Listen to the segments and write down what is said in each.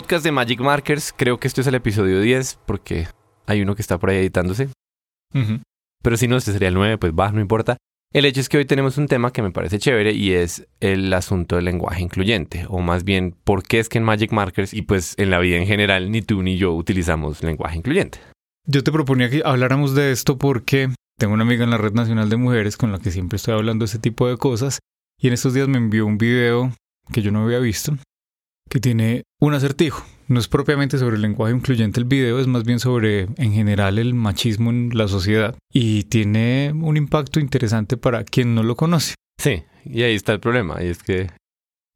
podcast de Magic Markers. Creo que esto es el episodio 10 porque hay uno que está por ahí editándose. Pero si no, este sería el 9, pues va, no importa. El hecho es que hoy tenemos un tema que me parece chévere y es el asunto del lenguaje incluyente, o más bien, ¿por qué es que en Magic Markers y pues en la vida en general ni tú ni yo utilizamos lenguaje incluyente? Yo te proponía que habláramos de esto porque tengo una amiga en la Red Nacional de Mujeres con la que siempre estoy hablando de ese tipo de cosas y en estos días me envió un video que yo no había visto que tiene un acertijo. No es propiamente sobre el lenguaje incluyente el video, es más bien sobre en general el machismo en la sociedad y tiene un impacto interesante para quien no lo conoce. Sí, y ahí está el problema, y es que...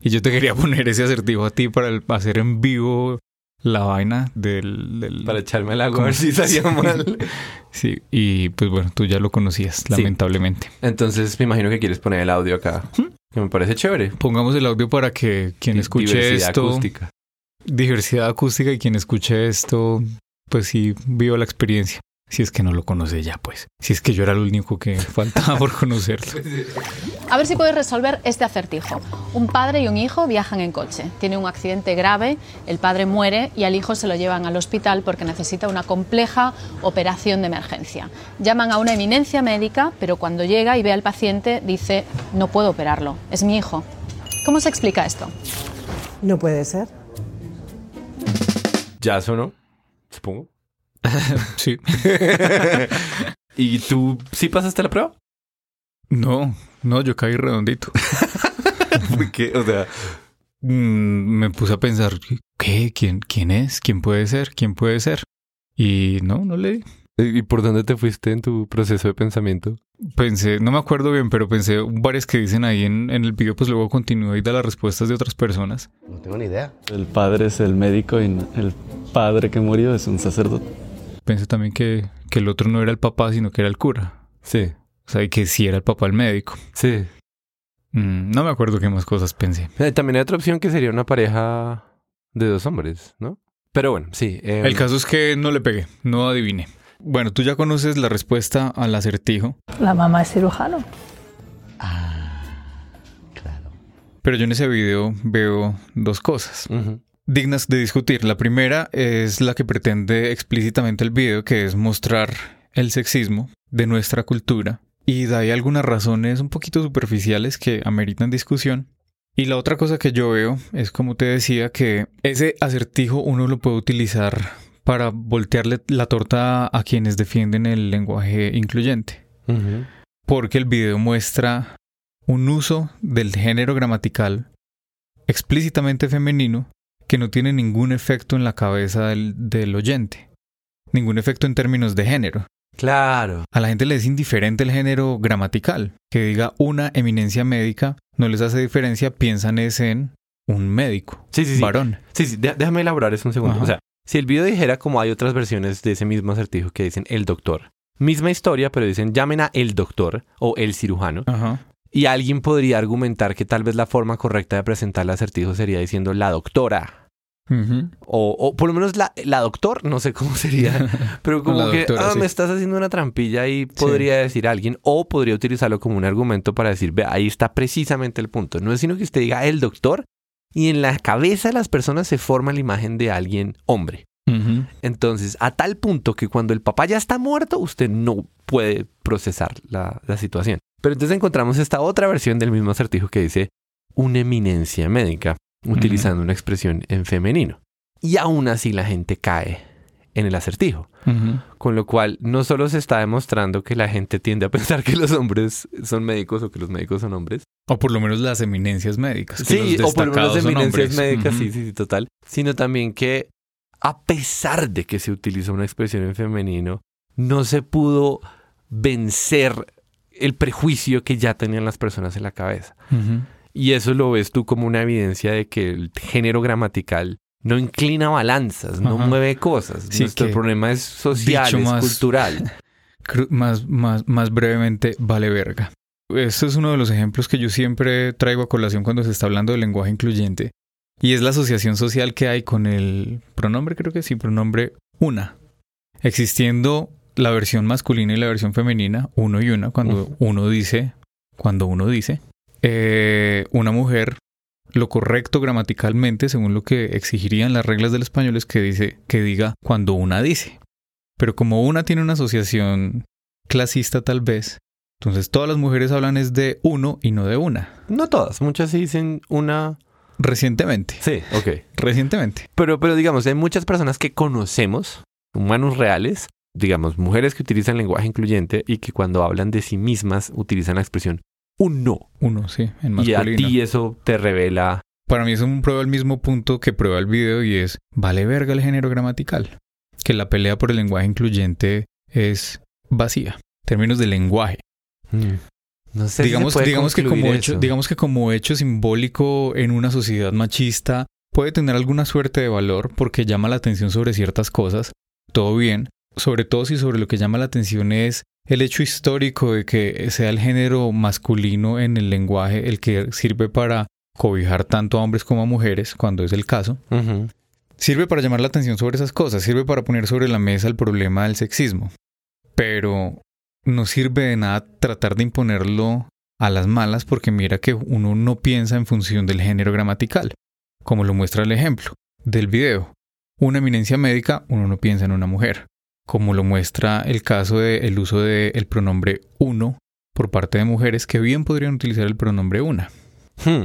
Y yo te quería poner ese acertijo a ti para hacer en vivo la vaina del... Para echarme el agua a ver si salía mal. sí, y pues bueno, tú ya lo conocías, lamentablemente. Entonces me imagino que quieres poner el audio acá. Que me parece chévere. Pongamos el audio para que quien escuche Diversidad esto... acústica. Diversidad acústica y quien escuche esto, pues sí, viva la experiencia. Si es que no lo conoce ya, pues. Si es que yo era el único que faltaba por conocerlo. A ver si puedes resolver este acertijo. Un padre y un hijo viajan en coche. Tiene un accidente grave, el padre muere y al hijo se lo llevan al hospital porque necesita una compleja operación de emergencia. Llaman a una eminencia médica, pero cuando llega y ve al paciente dice, no puedo operarlo, es mi hijo. ¿Cómo se explica esto? No puede ser. Ya sonó, supongo. sí. ¿Y tú sí pasaste la prueba? No, no, yo caí redondito. ¿Por qué? O sea, Mm, me puse a pensar, ¿qué? ¿Quién, ¿Quién es? ¿Quién puede ser? ¿Quién puede ser? Y no, no le di. ¿y por dónde te fuiste en tu proceso de pensamiento? Pensé, no me acuerdo bien, pero pensé varias que dicen ahí en, en el video, pues luego continúa y da las respuestas de otras personas. No tengo ni idea. El padre es el médico y el padre que murió es un sacerdote. Pensé también que, que el otro no era el papá, sino que era el cura. Sí, O sea, y que sí era el papá el médico. sí. Mm, no me acuerdo qué más cosas pensé. Eh, También hay otra opción que sería una pareja de dos hombres, ¿no? Pero bueno, sí. eh, El caso es que no le pegué, no adiviné. Bueno, tú ya conoces la respuesta al acertijo, La mamá es cirujano. Claro. pero yo en ese video veo dos cosas. ujú. Dignas de discutir. La primera es la que pretende explícitamente el video, que es mostrar el sexismo de nuestra cultura. Y da ahí algunas razones un poquito superficiales que ameritan discusión. Y la otra cosa que yo veo es, como te decía, que ese acertijo uno lo puede utilizar para voltearle la torta a quienes defienden el lenguaje incluyente. Porque el video muestra un uso del género gramatical explícitamente femenino que no tiene ningún efecto en la cabeza del, del oyente. Ningún efecto en términos de género. Claro. A la gente le es indiferente el género gramatical. Que diga una eminencia médica no les hace diferencia, piensan es en un médico, Sí, sí, sí. varón. Sí, sí, dé- déjame elaborar eso un segundo. Ajá. O sea, si el video dijera como hay otras versiones de ese mismo acertijo que dicen el doctor. Misma historia, pero dicen llamen a el doctor o el cirujano. Ajá. Y alguien podría argumentar que tal vez la forma correcta de presentar el acertijo sería diciendo la doctora. O, o por lo menos la, la doctor, no sé cómo sería. Pero como que, ah, sí. me estás haciendo una trampilla y podría decir alguien. O podría utilizarlo como un argumento para decir, ve, ahí está precisamente el punto. No es sino que usted diga el doctor y en la cabeza de las personas se forma la imagen de alguien hombre. Entonces, a tal punto que cuando el papá ya está muerto, usted no puede procesar la, la situación. Pero entonces encontramos esta otra versión del mismo acertijo que dice una eminencia médica, utilizando una expresión en femenino. Y aún así la gente cae en el acertijo. Con lo cual, no solo se está demostrando que la gente tiende a pensar que los hombres son médicos o que los médicos son hombres. O por lo menos las eminencias médicas. que Sí, los o por lo menos son eminencias médicas, sí, sí, sí, total. Sino también que a pesar de que se utilizó una expresión en femenino, no se pudo vencer el prejuicio que ya tenían las personas en la cabeza. Y eso lo ves tú como una evidencia de que el género gramatical no inclina balanzas, no Ajá. mueve cosas. Sí, Nuestro problema es social, es más- cultural. Más, más, más brevemente, vale verga. Este es uno de los ejemplos que yo siempre traigo a colación cuando se está hablando del lenguaje incluyente. Y es la asociación social que hay con el pronombre, creo que sí, pronombre una. Existiendo la versión masculina y la versión femenina, uno y una, cuando uno dice, cuando uno dice, eh, una mujer lo correcto gramaticalmente, según lo que exigirían las reglas del español, es que dice que diga cuando una dice. Pero como una tiene una asociación clasista tal vez, entonces todas las mujeres hablan es de uno y no de una. No todas, muchas sí dicen una. Recientemente. Sí, ok. Recientemente. Pero, pero digamos, hay muchas personas que conocemos, humanos reales, digamos, mujeres que utilizan lenguaje incluyente y que cuando hablan de sí mismas utilizan la expresión uno. Uno, sí, en Y masculino. a ti eso te revela. Para mí es un prueba el mismo punto que prueba el video y es, vale verga el género gramatical. Que la pelea por el lenguaje incluyente es vacía. En términos de lenguaje. mm, No sé. digamos, digamos, que como hecho, digamos que como hecho simbólico en una sociedad machista puede tener alguna suerte de valor porque llama la atención sobre ciertas cosas, todo bien, sobre todo si sobre lo que llama la atención es el hecho histórico de que sea el género masculino en el lenguaje el que sirve para cobijar tanto a hombres como a mujeres, cuando es el caso. Sirve para llamar la atención sobre esas cosas, sirve para poner sobre la mesa el problema del sexismo. Pero no sirve de nada tratar de imponerlo a las malas porque mira que uno no piensa en función del género gramatical, como lo muestra el ejemplo del video. Una eminencia médica, uno no piensa en una mujer, como lo muestra el caso del uso del pronombre uno por parte de mujeres que bien podrían utilizar el pronombre una. Hmm.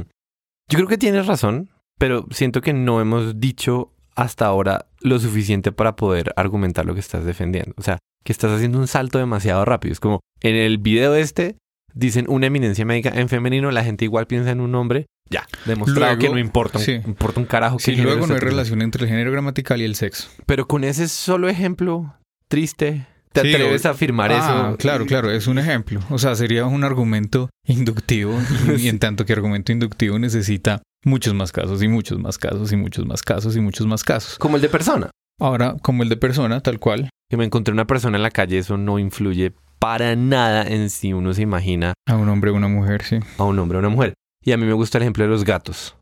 Yo creo que tienes razón, pero siento que no hemos dicho hasta ahora lo suficiente para poder argumentar lo que estás defendiendo. O sea, que estás haciendo un salto demasiado rápido. Es como en el video este dicen una eminencia médica en femenino, la gente igual piensa en un hombre. Ya, demostrado Luego, que no importa, un- sí. importa un carajo que Sí, luego no hay relación entre el género gramatical y el sexo. Pero con ese solo ejemplo triste, ¿te Sí, atreves a afirmar Ah, eso? Claro, claro, es un ejemplo. O sea, sería un argumento inductivo y, y en tanto que argumento inductivo necesita muchos más casos y muchos más casos y muchos más casos y muchos más casos. Como el de persona. Ahora, como el de persona, tal cual, Que me encontré una persona en la calle, eso no influye para nada en si uno se imagina a un hombre o una mujer, sí. a un hombre o una mujer. Y a mí me gusta el ejemplo de los gatos.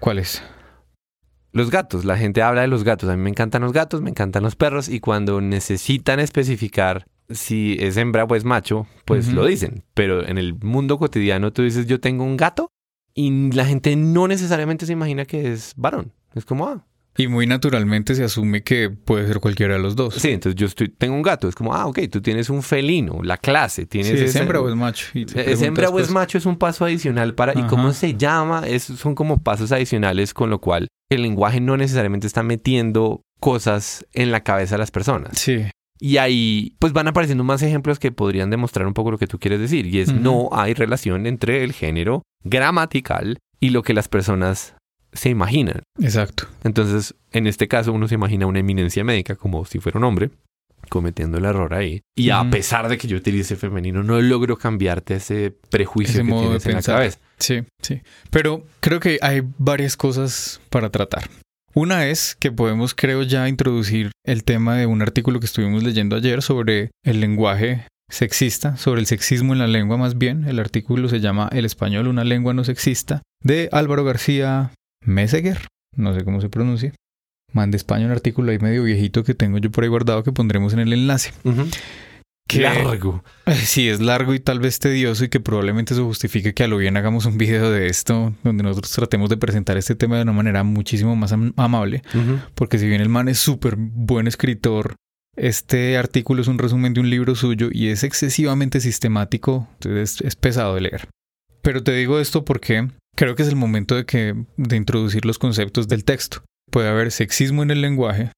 ¿Cuál es? Los gatos, la gente habla de los gatos. A mí me encantan los gatos, me encantan los perros y cuando necesitan especificar si es hembra o es macho, pues lo dicen. Pero en el mundo cotidiano tú dices yo tengo un gato y la gente no necesariamente se imagina que es varón. Es como, ah, Y muy naturalmente se asume que puede ser cualquiera de los dos. sí, entonces yo estoy, tengo un gato. Es como, ah, ok, tú tienes un felino, la clase, tienes... Sí, ¿Es hembra o es macho? ¿Es hembra o es macho? Es un paso adicional para... ¿Y cómo se llama? Es, son como pasos adicionales con lo cual el lenguaje no necesariamente está metiendo cosas en la cabeza de las personas. Sí, Y ahí pues van apareciendo más ejemplos que podrían demostrar un poco lo que tú quieres decir. Y es no hay relación entre el género gramatical y lo que las personas se imaginan. exacto. Entonces, en este caso, uno se imagina una eminencia médica como si fuera un hombre, cometiendo el error ahí. Y a pesar de que yo utilice femenino, no logro cambiarte ese prejuicio Ese que modo de tienes en la pensar. cabeza. Sí, sí. Pero creo que hay varias cosas para tratar. Una es que podemos, creo, ya introducir el tema de un artículo que estuvimos leyendo ayer sobre el lenguaje sexista, sobre el sexismo en la lengua más bien. El artículo se llama El español, una lengua no sexista, de Álvaro García Meseguer, no sé cómo se pronuncia. Mande España un artículo ahí medio viejito que tengo yo por ahí guardado que pondremos en el enlace. Que- Largo. Sí, es largo y tal vez tedioso y que probablemente eso justifique que a lo bien hagamos un video de esto donde nosotros tratemos de presentar este tema de una manera muchísimo más am- amable. Porque si bien el man es súper buen escritor, este artículo es un resumen de un libro suyo y es excesivamente sistemático, entonces es, es pesado de leer. Pero te digo esto porque creo que es el momento de, que, de introducir los conceptos del texto. Puede haber sexismo en el lenguaje,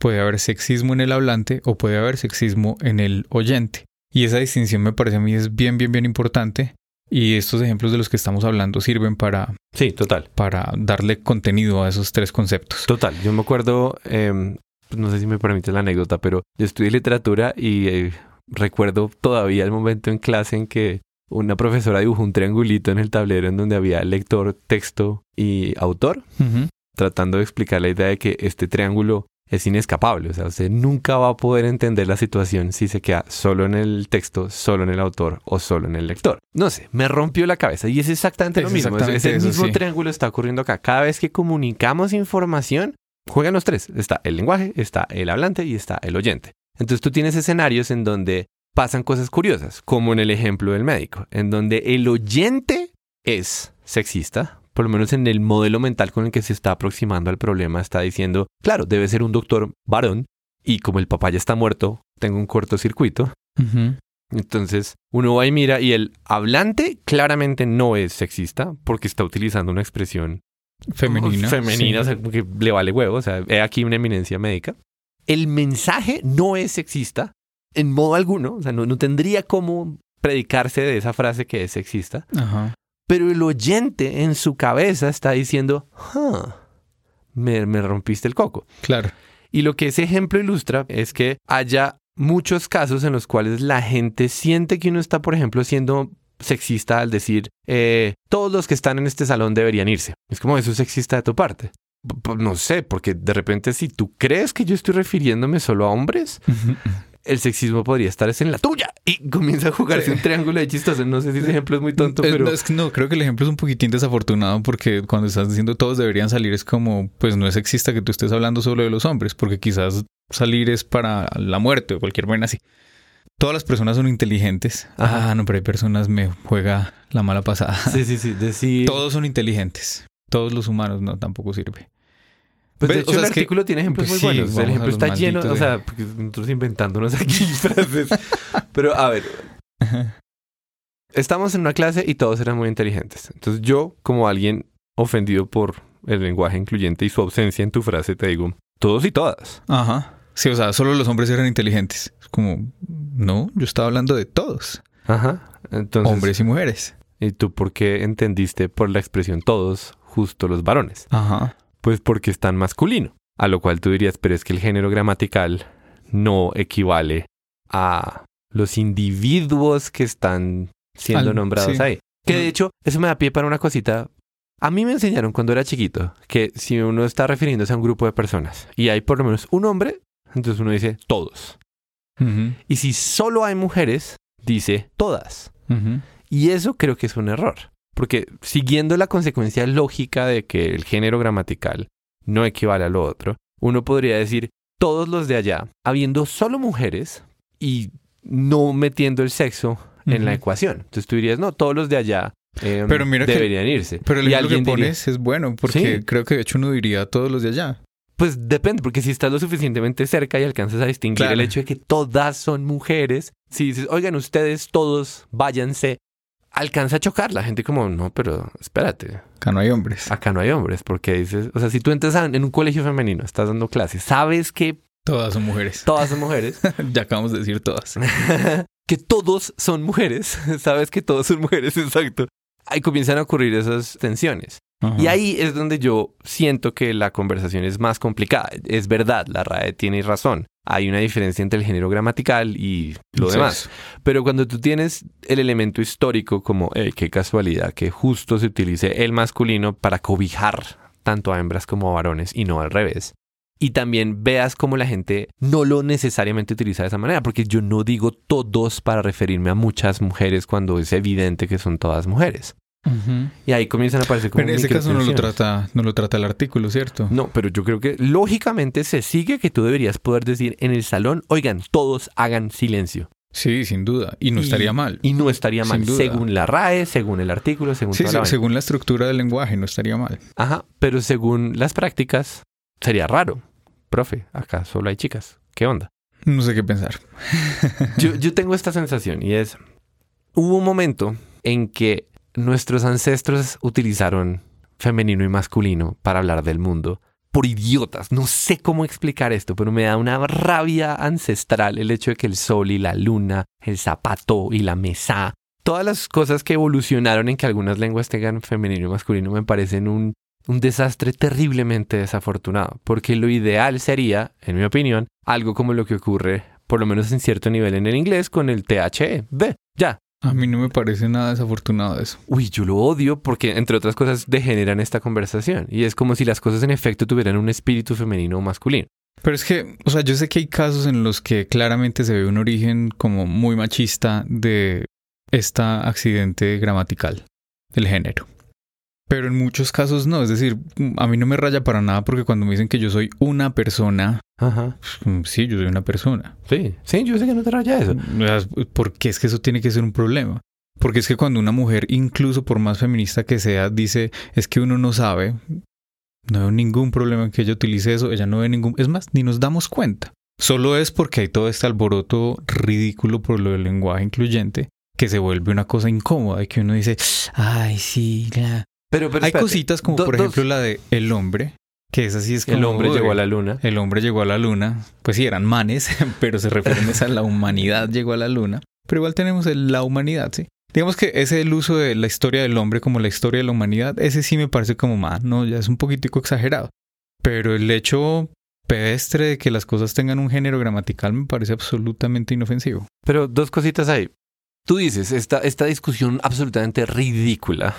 puede haber sexismo en el hablante o puede haber sexismo en el oyente. Y esa distinción me parece a mí es bien, bien, bien importante. Y estos ejemplos de los que estamos hablando sirven para, Sí, total. para darle contenido a esos tres conceptos. Total. Yo me acuerdo, pues no sé si me permite la anécdota, pero yo estudié literatura y eh, recuerdo todavía el momento en clase en que una profesora dibujó un triangulito en el tablero en donde había lector, texto y autor, tratando de explicar la idea de que este triángulo es inescapable. O sea, usted nunca va a poder entender la situación si se queda solo en el texto, solo en el autor o solo en el lector. No sé, me rompió la cabeza y es exactamente Es lo mismo. Es- exactamente Ese eso, mismo sí. triángulo está ocurriendo acá. Cada vez que comunicamos información, juegan los tres. Está el lenguaje, está el hablante y está el oyente. Entonces tú tienes escenarios en donde pasan cosas curiosas, como en el ejemplo del médico, en donde el oyente es sexista por lo menos en el modelo mental con el que se está aproximando al problema, está diciendo, claro, debe ser un doctor varón y como el papá ya está muerto, tengo un cortocircuito. Entonces uno va y mira y el hablante claramente no es sexista porque está utilizando una expresión Femenina. femenina, o sea, que le vale huevo, o sea, he aquí una eminencia médica. El mensaje no es sexista en modo alguno, o sea, no, no tendría cómo predicarse de esa frase que es sexista, Ajá. pero el oyente en su cabeza está diciendo, "Huh, me, me rompiste el coco. Claro. Y lo que ese ejemplo ilustra es que haya muchos casos en los cuales la gente siente que uno está, por ejemplo, siendo sexista al decir, eh, todos los que están en este salón deberían irse. Es como eso es sexista de tu parte. P- p- No sé, porque de repente si tú crees que yo estoy refiriéndome solo a hombres, el sexismo podría estar es en la tuya. Y comienza a jugarse un triángulo de chistoso. No sé si ese ejemplo es muy tonto, Eh, pero... no, es que no, creo que el ejemplo es un poquitín desafortunado porque cuando estás diciendo todos deberían salir es como, pues no es sexista que tú estés hablando solo de los hombres, porque quizás salir es para la muerte o cualquier buena así. Todas las personas son inteligentes. Ajá. Ah, no, pero hay personas me juega la mala pasada. Sí, sí, sí. Decir... Todos son inteligentes. Todos los humanos no, tampoco sirve. Pues de hecho O sea, el que- artículo tiene ejemplos pues muy sí, buenos. El ejemplo está lleno, malditos o de- sea, porque nosotros inventándonos aquí frases. Pero a ver, estamos en una clase y todos eran muy inteligentes. Entonces yo, como alguien ofendido por el lenguaje incluyente y su ausencia en tu frase, te digo, todos y todas. Ajá. Sí, o sea, solo los hombres eran inteligentes. Es como, no, yo estaba hablando de todos. Ajá. Entonces, hombres y mujeres. ¿y tú por qué entendiste por la expresión todos justo los varones? Ajá. Pues porque es tan masculino. A lo cual tú dirías, pero es que el género gramatical no equivale a los individuos que están siendo Al- nombrados sí. ahí. Que de hecho, eso me da pie para una cosita. A mí me enseñaron cuando era chiquito que si uno está refiriéndose a un grupo de personas y hay por lo menos un hombre, entonces uno dice todos. Y si solo hay mujeres, dice todas. Y eso creo que es un error. Porque siguiendo la consecuencia lógica de que el género gramatical no equivale a lo otro, uno podría decir todos los de allá, habiendo solo mujeres y no metiendo el sexo en la ecuación. Entonces tú dirías, no, todos los de allá em, Pero mira que- deberían irse. Pero el ejemplo que diría, pones es bueno, porque Sí. creo que de hecho uno diría todos los de allá. pues depende, porque si estás lo suficientemente cerca y alcanzas a distinguir Claro. el hecho de que todas son mujeres, si dices, oigan, ustedes todos váyanse, alcanza a chocar. La gente como, no, pero espérate, Acá no hay hombres. acá no hay hombres, porque dices, o sea, si tú entras a- en un colegio femenino, estás dando clases, sabes que Todas son mujeres. todas son mujeres, ya acabamos de decir todas. que todos son mujeres, sabes que todos son mujeres, exacto. Ahí comienzan a ocurrir esas tensiones. Y ahí es donde yo siento que la conversación es más complicada. Es verdad, la RAE tiene razón. Hay una diferencia entre el género gramatical y lo Sí, demás. Pero cuando tú tienes el elemento histórico como, hey, qué casualidad que justo se utilice el masculino para cobijar tanto a hembras como a varones y no al revés. Y también veas cómo la gente no lo necesariamente utiliza de esa manera, porque yo no digo todos para referirme a muchas mujeres cuando es evidente que son todas mujeres. Y ahí comienzan a aparecer como Pero en ese caso no lo trata, no lo trata el artículo, ¿cierto? No, pero yo creo que lógicamente se sigue que tú deberías poder decir en el salón, oigan, todos hagan silencio. Sí, sin duda. Y no Y- estaría mal. Y no estaría mal, según la RAE, según el artículo, según Sí, toda sí, la según la estructura del lenguaje, no estaría mal. Ajá, pero según las prácticas, sería raro. Profe, acá solo hay chicas. ¿Qué onda? No sé qué pensar. Yo, yo tengo esta sensación y es, hubo un momento en que nuestros ancestros utilizaron femenino y masculino para hablar del mundo por idiotas. No sé cómo explicar esto, pero me da una rabia ancestral el hecho de que el sol y la luna, el zapato y la mesa, todas las cosas que evolucionaron en que algunas lenguas tengan femenino y masculino me parecen un, un desastre terriblemente desafortunado, porque lo ideal sería, en mi opinión, algo como lo que ocurre, por lo menos en cierto nivel en el inglés, con el THE. Ya. A mí no me parece nada desafortunado eso. Uy, yo lo odio porque, entre otras cosas, degeneran esta conversación. Y es como si las cosas en efecto tuvieran un espíritu femenino o masculino. Pero es que, o sea, yo sé que hay casos en los que claramente se ve un origen como muy machista de este accidente gramatical del género. Pero en muchos casos no, es decir, a mí no me raya para nada porque cuando me dicen que yo soy una persona, Ajá. pues, sí, yo soy una persona. Sí, sí, yo sé que no te raya eso. ¿Por qué es que eso tiene que ser un problema? Porque es que cuando una mujer, incluso por más feminista que sea, dice es que uno no sabe, no veo ningún problema en que ella utilice eso, ella no ve ningún... Es más, ni nos damos cuenta. Solo es porque hay todo este alboroto ridículo por lo del lenguaje incluyente que se vuelve una cosa incómoda y que uno dice, ay, sí, ya. Pero, pero Hay espérate. cositas como, Do- por dos- ejemplo, la de el hombre, que es así, es como... El hombre llegó a la luna. El hombre llegó a la luna. Pues sí, eran manes, pero se refieren a la humanidad llegó a la luna. Pero igual tenemos el- la humanidad, ¿sí? Digamos que ese el uso de la historia del hombre como la historia de la humanidad, ese sí me parece como más, no, ya es un poquitico exagerado. Pero el hecho pedestre de que las cosas tengan un género gramatical me parece absolutamente inofensivo. Pero dos cositas ahí. Tú dices, esta, esta discusión absolutamente ridícula.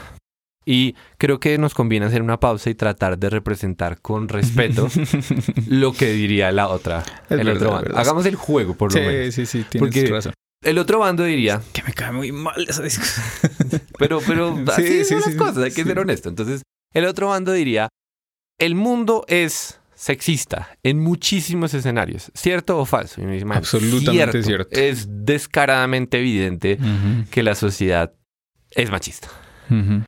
Y creo que nos conviene hacer una pausa y tratar de representar con respeto lo que diría la otra, Es el verdad, otro bando. Hagamos el juego, por lo menos. Sí, sí, sí, tienes Porque- razón. El otro bando diría, Que me cae muy mal esa discusión. pero, pero Sí, así sí, son las sí, cosas, hay que ser honesto. Entonces, el otro bando diría, el mundo es sexista en muchísimos escenarios, ¿cierto o falso? Y uno dice, "Man, Absolutamente cierto. Es descaradamente evidente que la sociedad es machista. ujú.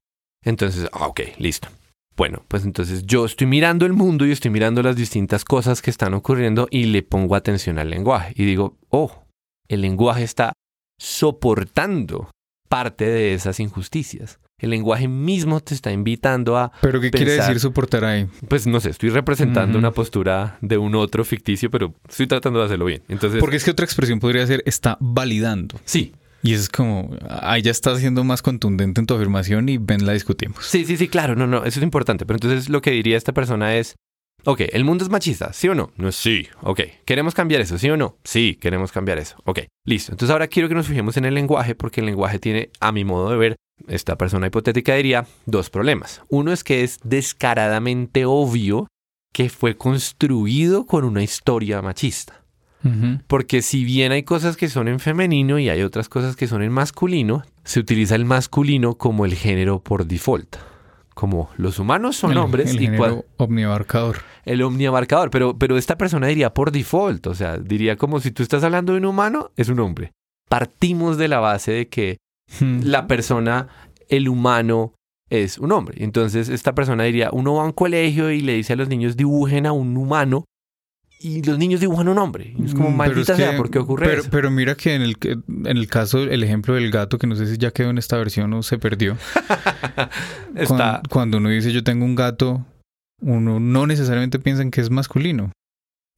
Entonces, ah, ok, listo. Bueno, pues entonces yo estoy mirando el mundo y estoy mirando las distintas cosas que están ocurriendo y le pongo atención al lenguaje. Y digo, oh, el lenguaje está soportando parte de esas injusticias. El lenguaje mismo te está invitando a, Pero ¿qué quiere decir soportar ahí? pues no sé, estoy representando una postura de un otro ficticio, pero estoy tratando de hacerlo bien. Entonces, Porque es que otra expresión podría ser está validando. sí, Y es como, ahí ya estás siendo más contundente en tu afirmación y ven, la discutimos. Sí, sí, sí, claro, no, no, eso es importante. Pero entonces lo que diría esta persona es, ok, ¿el mundo es machista? ¿Sí o no? No, sí, ok. ¿Queremos cambiar eso? ¿Sí o no? Sí, queremos cambiar eso. Ok, listo. Entonces ahora quiero que nos fijemos en el lenguaje porque el lenguaje tiene, a mi modo de ver, esta persona hipotética diría, dos problemas. Uno es que es descaradamente obvio que fue construido con una historia machista. Porque si bien hay cosas que son en femenino y hay otras cosas que son en masculino, se utiliza el masculino como el género por default. Como los humanos son el, hombres el y género cua- omniabarcador. el omniabarcador, pero, pero esta persona diría por default, o sea, diría como si tú estás hablando de un humano, es un hombre. Partimos de la base de que la persona, el humano, es un hombre. Entonces esta persona diría, uno va a un colegio y le dice a los niños dibujen a un humano y los niños dibujan un hombre. Y es como, Mm, maldita es que- sea, ¿por qué ocurre pero, eso? pero mira que en el, en el caso, el ejemplo del gato, que no sé si ya quedó en esta versión o se perdió. Está, Cuan- Cuando, uno dice yo tengo un gato, uno no necesariamente piensa en que es masculino.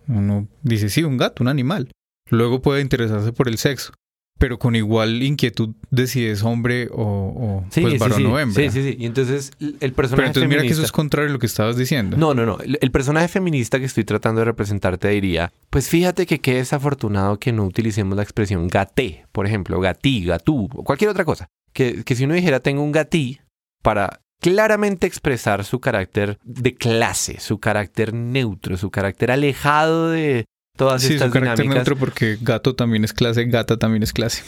Uno dice sí, un gato, un animal. Luego puede interesarse por el sexo. Pero con igual inquietud de si es hombre o, o, sí, pues sí, varón sí, o hembra. sí, sí, sí. Y entonces el personaje Pero entonces mira que eso es contrario a lo que estabas diciendo. No, no, no. El, el personaje feminista que estoy tratando de representarte diría, pues fíjate que qué desafortunado que no utilicemos la expresión gaté, por ejemplo, gatí, gatú, o cualquier otra cosa. Que, que si uno dijera tengo un gatí para claramente expresar su carácter de clase, su carácter neutro, su carácter alejado de todas Sí, estas su carácter dinámicas. neutro porque gato también es clase, gata también es clase.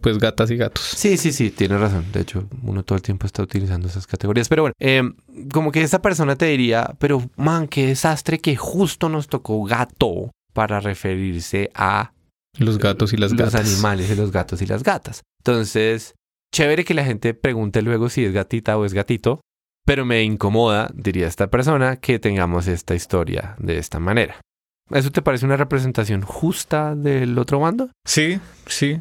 Pues gatas y gatos. Sí, sí, sí, tienes razón. De hecho, uno todo el tiempo está utilizando esas categorías. Pero bueno, eh, como que esa persona te diría, pero man, qué desastre que justo nos tocó gato para referirse a Los gatos y las los gatas. animales de los gatos y las gatas. Entonces, chévere que la gente pregunte luego si es gatita o es gatito, pero me incomoda, diría esta persona, que tengamos esta historia de esta manera. ¿Eso te parece una representación justa del otro bando? Sí, sí.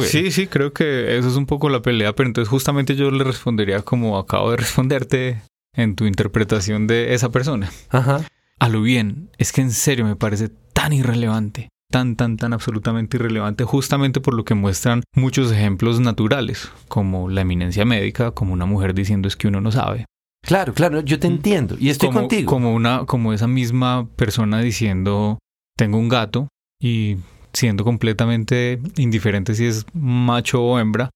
Sí, sí, creo que eso es un poco la pelea, pero entonces justamente yo le respondería como acabo de responderte en tu interpretación de esa persona. Ajá. A lo bien, es que en serio me parece tan irrelevante, tan, tan, tan absolutamente irrelevante, justamente por lo que muestran muchos ejemplos naturales, como la eminencia médica, como una mujer diciendo es que uno no sabe. Claro, claro, yo te entiendo y estoy como, contigo. Como, una, como esa misma persona diciendo, tengo un gato y siendo completamente indiferente si es macho o hembra,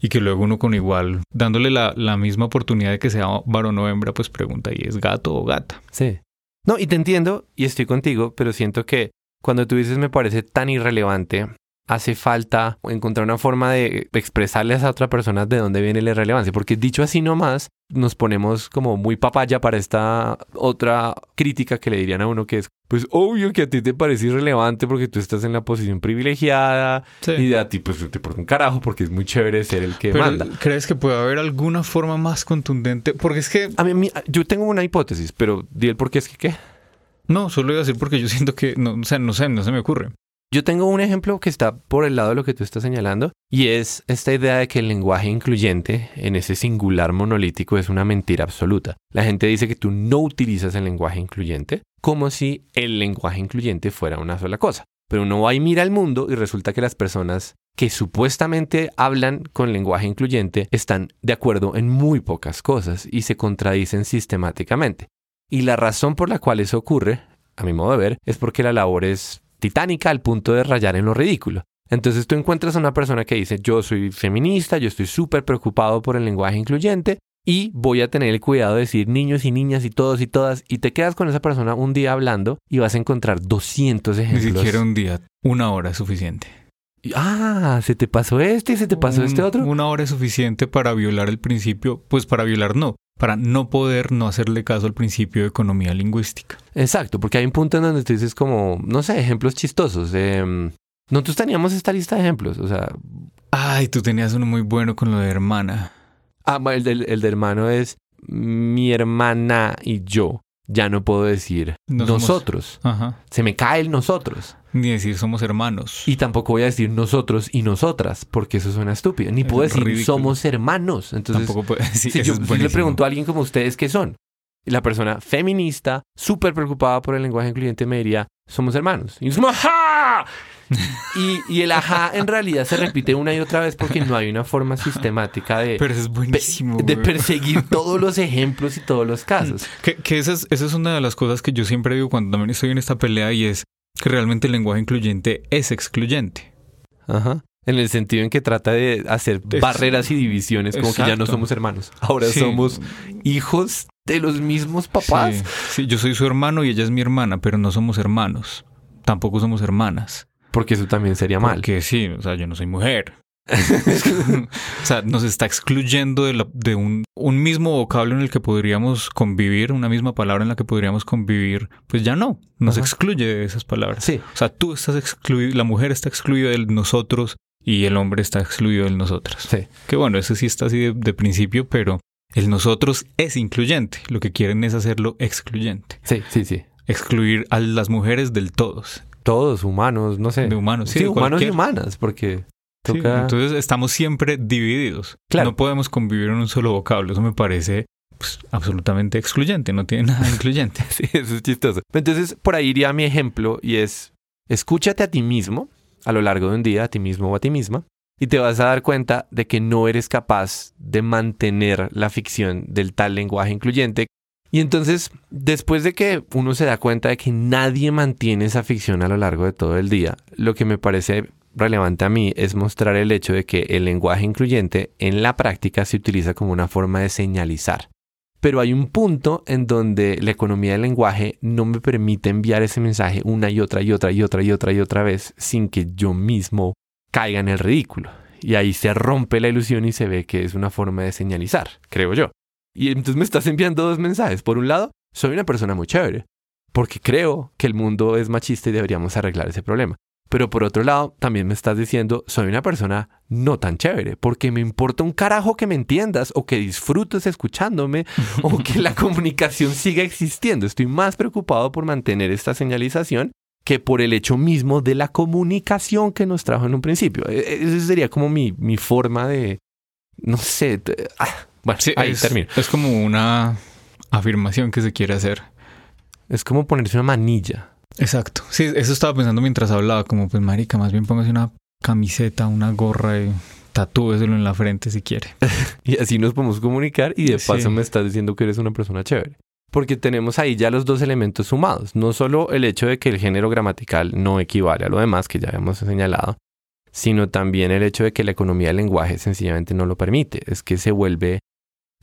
y que luego uno con igual, dándole la, la misma oportunidad de que sea varón o hembra, pues pregunta, ¿y es gato o gata? Sí. No, y te entiendo y estoy contigo, pero siento que cuando tú dices me parece tan irrelevante, hace falta encontrar una forma de expresarles a otra persona de dónde viene la relevancia, porque dicho así nomás, nos ponemos como muy papaya para esta otra crítica que le dirían a uno que es, pues obvio que a ti te parece irrelevante porque tú estás en la posición privilegiada y a ti pues te importa un carajo porque es muy chévere ser el que manda. ¿Crees que puede haber alguna forma más contundente? Porque es que... A mí, yo tengo una hipótesis, pero di el por qué es que qué. No, solo iba a decir porque yo siento que, no, o sea, no sé, no se me ocurre. Yo tengo un ejemplo que está por el lado de lo que tú estás señalando y es esta idea de que el lenguaje incluyente en ese singular monolítico es una mentira absoluta. La gente dice que tú no utilizas el lenguaje incluyente como si el lenguaje incluyente fuera una sola cosa. Pero uno va y mira el mundo y resulta que las personas que supuestamente hablan con lenguaje incluyente están de acuerdo en muy pocas cosas y se contradicen sistemáticamente. Y la razón por la cual eso ocurre, a mi modo de ver, es porque la labor es titánica al punto de rayar en lo ridículo. Entonces tú encuentras a una persona que dice, yo soy feminista, yo estoy súper preocupado por el lenguaje incluyente y voy a tener el cuidado de decir niños y niñas y todos y todas, y te quedas con esa persona un día hablando y vas a encontrar 200 ejemplos. Ni siquiera un día, una hora es suficiente. Ah, se te pasó este y se te pasó este otro. Una hora es suficiente para violar el principio, pues para violar no, para no poder no hacerle caso al principio de economía lingüística. Exacto, porque hay un punto en donde tú dices como, no sé, ejemplos chistosos. Eh, nosotros teníamos esta lista de ejemplos, o sea... Ay, tú tenías uno muy bueno con lo de hermana. Ah, el de, el de hermano es mi hermana y yo. Ya no puedo decir nosotros. Ajá. Se me cae el nosotros. Ni decir somos hermanos. Y tampoco voy a decir nosotros y nosotras, porque eso suena estúpido. Ni puedo decir somos hermanos. Entonces, tampoco puedo decir. Si yo, le pregunto a alguien como ustedes qué son, la persona feminista, súper preocupada por el lenguaje incluyente, me diría, somos hermanos. Y es como, ¡ajá! Y, el ajá en realidad se repite una y otra vez porque no hay una forma sistemática de, Pero es buenísimo, de perseguir todos los ejemplos y todos los casos. Que, que esa, es, esa es una de las cosas que yo siempre digo cuando también estoy en esta pelea y es que realmente el lenguaje incluyente es excluyente. Ajá. En el sentido en que trata de hacer barreras y divisiones, como que ya no somos hermanos. Ahora somos hijos de los mismos papás. sí, yo soy su hermano y ella es mi hermana, pero no somos hermanos. Tampoco somos hermanas. Porque eso también sería mal. Porque sí, o sea, yo no soy mujer. o sea, nos está excluyendo de, de un, un, mismo vocablo en el que podríamos convivir, una misma palabra en la que podríamos convivir, pues ya no, nos excluye de esas palabras. Sí. O sea, tú estás excluido, la mujer está excluida de nosotros y el hombre está excluido de nosotros. Sí. Que bueno, eso sí está así de, de principio, pero el nosotros es incluyente. Lo que quieren es hacerlo excluyente. Sí, sí, sí. Excluir a las mujeres del todos. Todos, humanos, no sé. De humanos, sí. humanos y humanas, porque entonces estamos siempre divididos. Claro. No podemos convivir en un solo vocablo. Eso me parece pues, absolutamente excluyente. No tiene nada incluyente. sí, eso es chistoso. Entonces, por ahí iría mi ejemplo y es, escúchate a ti mismo a lo largo de un día, a ti mismo o a ti misma, y te vas a dar cuenta de que no eres capaz de mantener la ficción del tal lenguaje incluyente. Y entonces, después de que uno se da cuenta de que nadie mantiene esa ficción a lo largo de todo el día, lo que me parece relevante a mí es mostrar el hecho de que el lenguaje incluyente en la práctica se utiliza como una forma de señalizar. Pero hay un punto en donde la economía del lenguaje no me permite enviar ese mensaje una y otra y otra y otra y otra y otra vez sin que yo mismo caiga en el ridículo. Y ahí se rompe la ilusión y se ve que es una forma de señalizar, creo yo. Y entonces me estás enviando dos mensajes. Por un lado, soy una persona muy chévere, porque creo que el mundo es machista y deberíamos arreglar ese problema. Pero por otro lado, también me estás diciendo, soy una persona no tan chévere, porque me importa un carajo que me entiendas o que disfrutes escuchándome o que la comunicación siga existiendo. Estoy más preocupado por mantener esta señalización que por el hecho mismo de la comunicación que nos trajo en un principio. E, e, esa sería como mi, mi forma de, no sé, ah, bueno, ahí es, termino. Es como una afirmación que se quiere hacer. Es como ponerse una manilla. Exacto. Sí, eso estaba pensando mientras hablaba, como pues marica, más bien póngase una camiseta, una gorra y tatúeselo en la frente si quiere. y así nos podemos comunicar y de paso me estás diciendo que eres una persona chévere. Porque tenemos ahí ya los dos elementos sumados. No solo el hecho de que el género gramatical no equivale a lo demás que ya habíamos señalado, sino también el hecho de que la economía del lenguaje sencillamente no lo permite. Es que se vuelve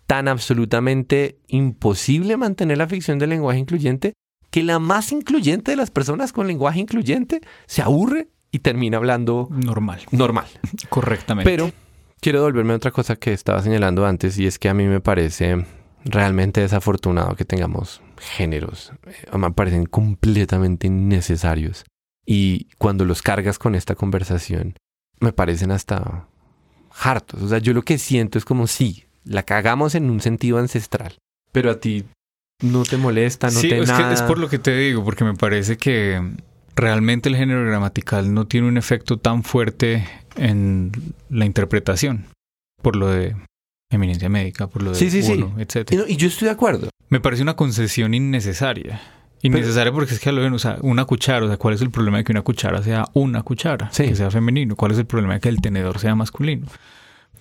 tan absolutamente imposible mantener la ficción del lenguaje incluyente que la más incluyente de las personas con lenguaje incluyente se aburre y termina hablando Normal. normal. Correctamente. Pero quiero devolverme a otra cosa que estaba señalando antes y es que a mí me parece realmente desafortunado que tengamos géneros. Eh, Me parecen completamente innecesarios. Y cuando los cargas con esta conversación, me parecen hasta hartos. O sea, yo lo que siento es como si la cagamos en un sentido ancestral, pero a ti no te molesta, no sí, te es, nada. que es por lo que te digo, porque me parece que realmente el género gramatical no tiene un efecto tan fuerte en la interpretación, por lo de eminencia médica, por lo de Sí, sí, sí. uno, Y, no- y yo estoy de acuerdo. Me parece una concesión innecesaria. Innecesaria porque es que lo ven, o sea, una cuchara, o sea, ¿cuál es el problema de que una cuchara sea una cuchara? Que sea femenino. ¿Cuál es el problema de que el tenedor sea masculino?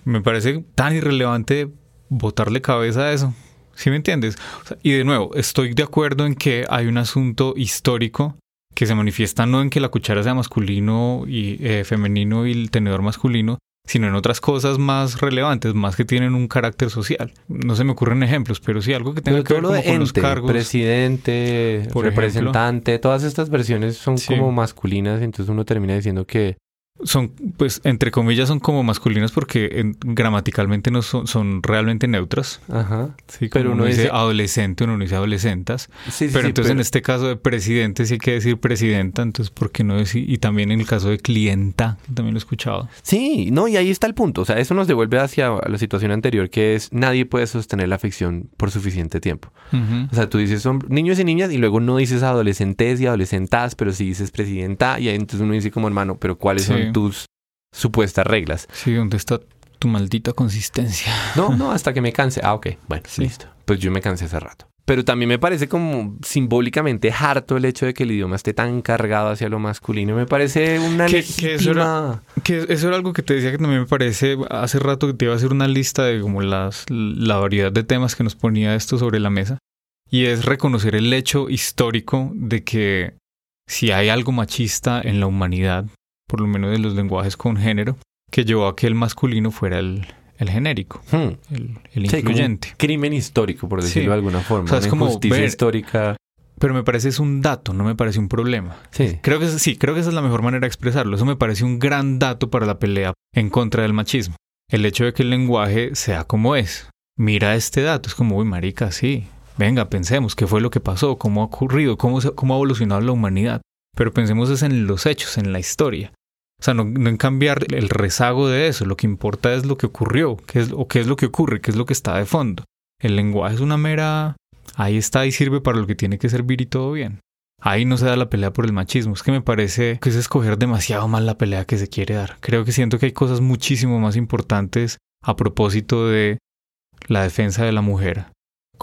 Me parece tan irrelevante botarle cabeza a eso. ¿Sí me entiendes? O sea, y de nuevo, estoy de acuerdo en que hay un asunto histórico que se manifiesta no en que la cuchara sea masculino y eh, femenino y el tenedor masculino, sino en otras cosas más relevantes, más que tienen un carácter social. No se me ocurren ejemplos, pero sí algo que tenga Pero que ver como con los cargos. presidente, Por representante, todas estas versiones son Sí. como masculinas, entonces uno termina diciendo que son, pues, entre comillas, son como masculinas porque en- gramaticalmente no son, son realmente neutras. Ajá. Sí, Pero uno uno dice dice- adolescente, uno no dice adolescentas. Sí, sí, pero sí, entonces en este caso de presidente sí hay que decir presidenta, entonces ¿por qué no decir? Y también en el caso de clienta, también lo he escuchado. Sí, no, y ahí está el punto. O sea, eso nos devuelve hacia la situación anterior, que es nadie puede sostener la ficción por suficiente tiempo. Ujú. O sea, tú dices son niños y niñas y luego no dices adolescentes y adolescentas, pero sí dices presidenta y ahí entonces uno dice como hermano, pero ¿cuáles Sí. tus supuestas reglas? Sí, ¿dónde está tu maldita consistencia? No, no, hasta que me canse. Ah, ok, bueno, Sí. listo. Pues yo me cansé hace rato. Pero también me parece como simbólicamente harto el hecho de que el idioma esté tan cargado hacia lo masculino. Me parece una Que- que eso legítima... Que eso era algo que te decía que también me parece hace rato que te iba a hacer una lista de como las la variedad de temas que nos ponía esto sobre la mesa y es reconocer el hecho histórico de que si hay algo machista en la humanidad, por lo menos de los lenguajes con género, que llevó a que el masculino fuera el, el genérico, Hmm. el, el Sí, como un incluyente. crimen histórico, por decirlo Sí. de alguna forma. O sea, es una como injusticia ver- histórica. Pero me parece es un dato, no me parece un problema. Sí. Creo que sí, creo que esa es la mejor manera de expresarlo. Eso me parece un gran dato para la pelea en contra del machismo. El hecho de que el lenguaje sea como es. Mira este dato, es como, uy, marica, sí. Venga, pensemos qué fue lo que pasó, cómo ha ocurrido, cómo, se- cómo ha evolucionado la humanidad. Pero pensemos es en los hechos, en la historia. O sea, no, en cambiar el rezago de eso. Lo que importa es lo que ocurrió, qué es, o qué es lo que ocurre, qué es lo que está de fondo. El lenguaje es una mera... Ahí está y sirve para lo que tiene que servir y todo bien. Ahí no se da la pelea por el machismo. Es que me parece que es escoger demasiado mal la pelea que se quiere dar. Creo que siento que hay cosas muchísimo más importantes a propósito de la defensa de la mujer,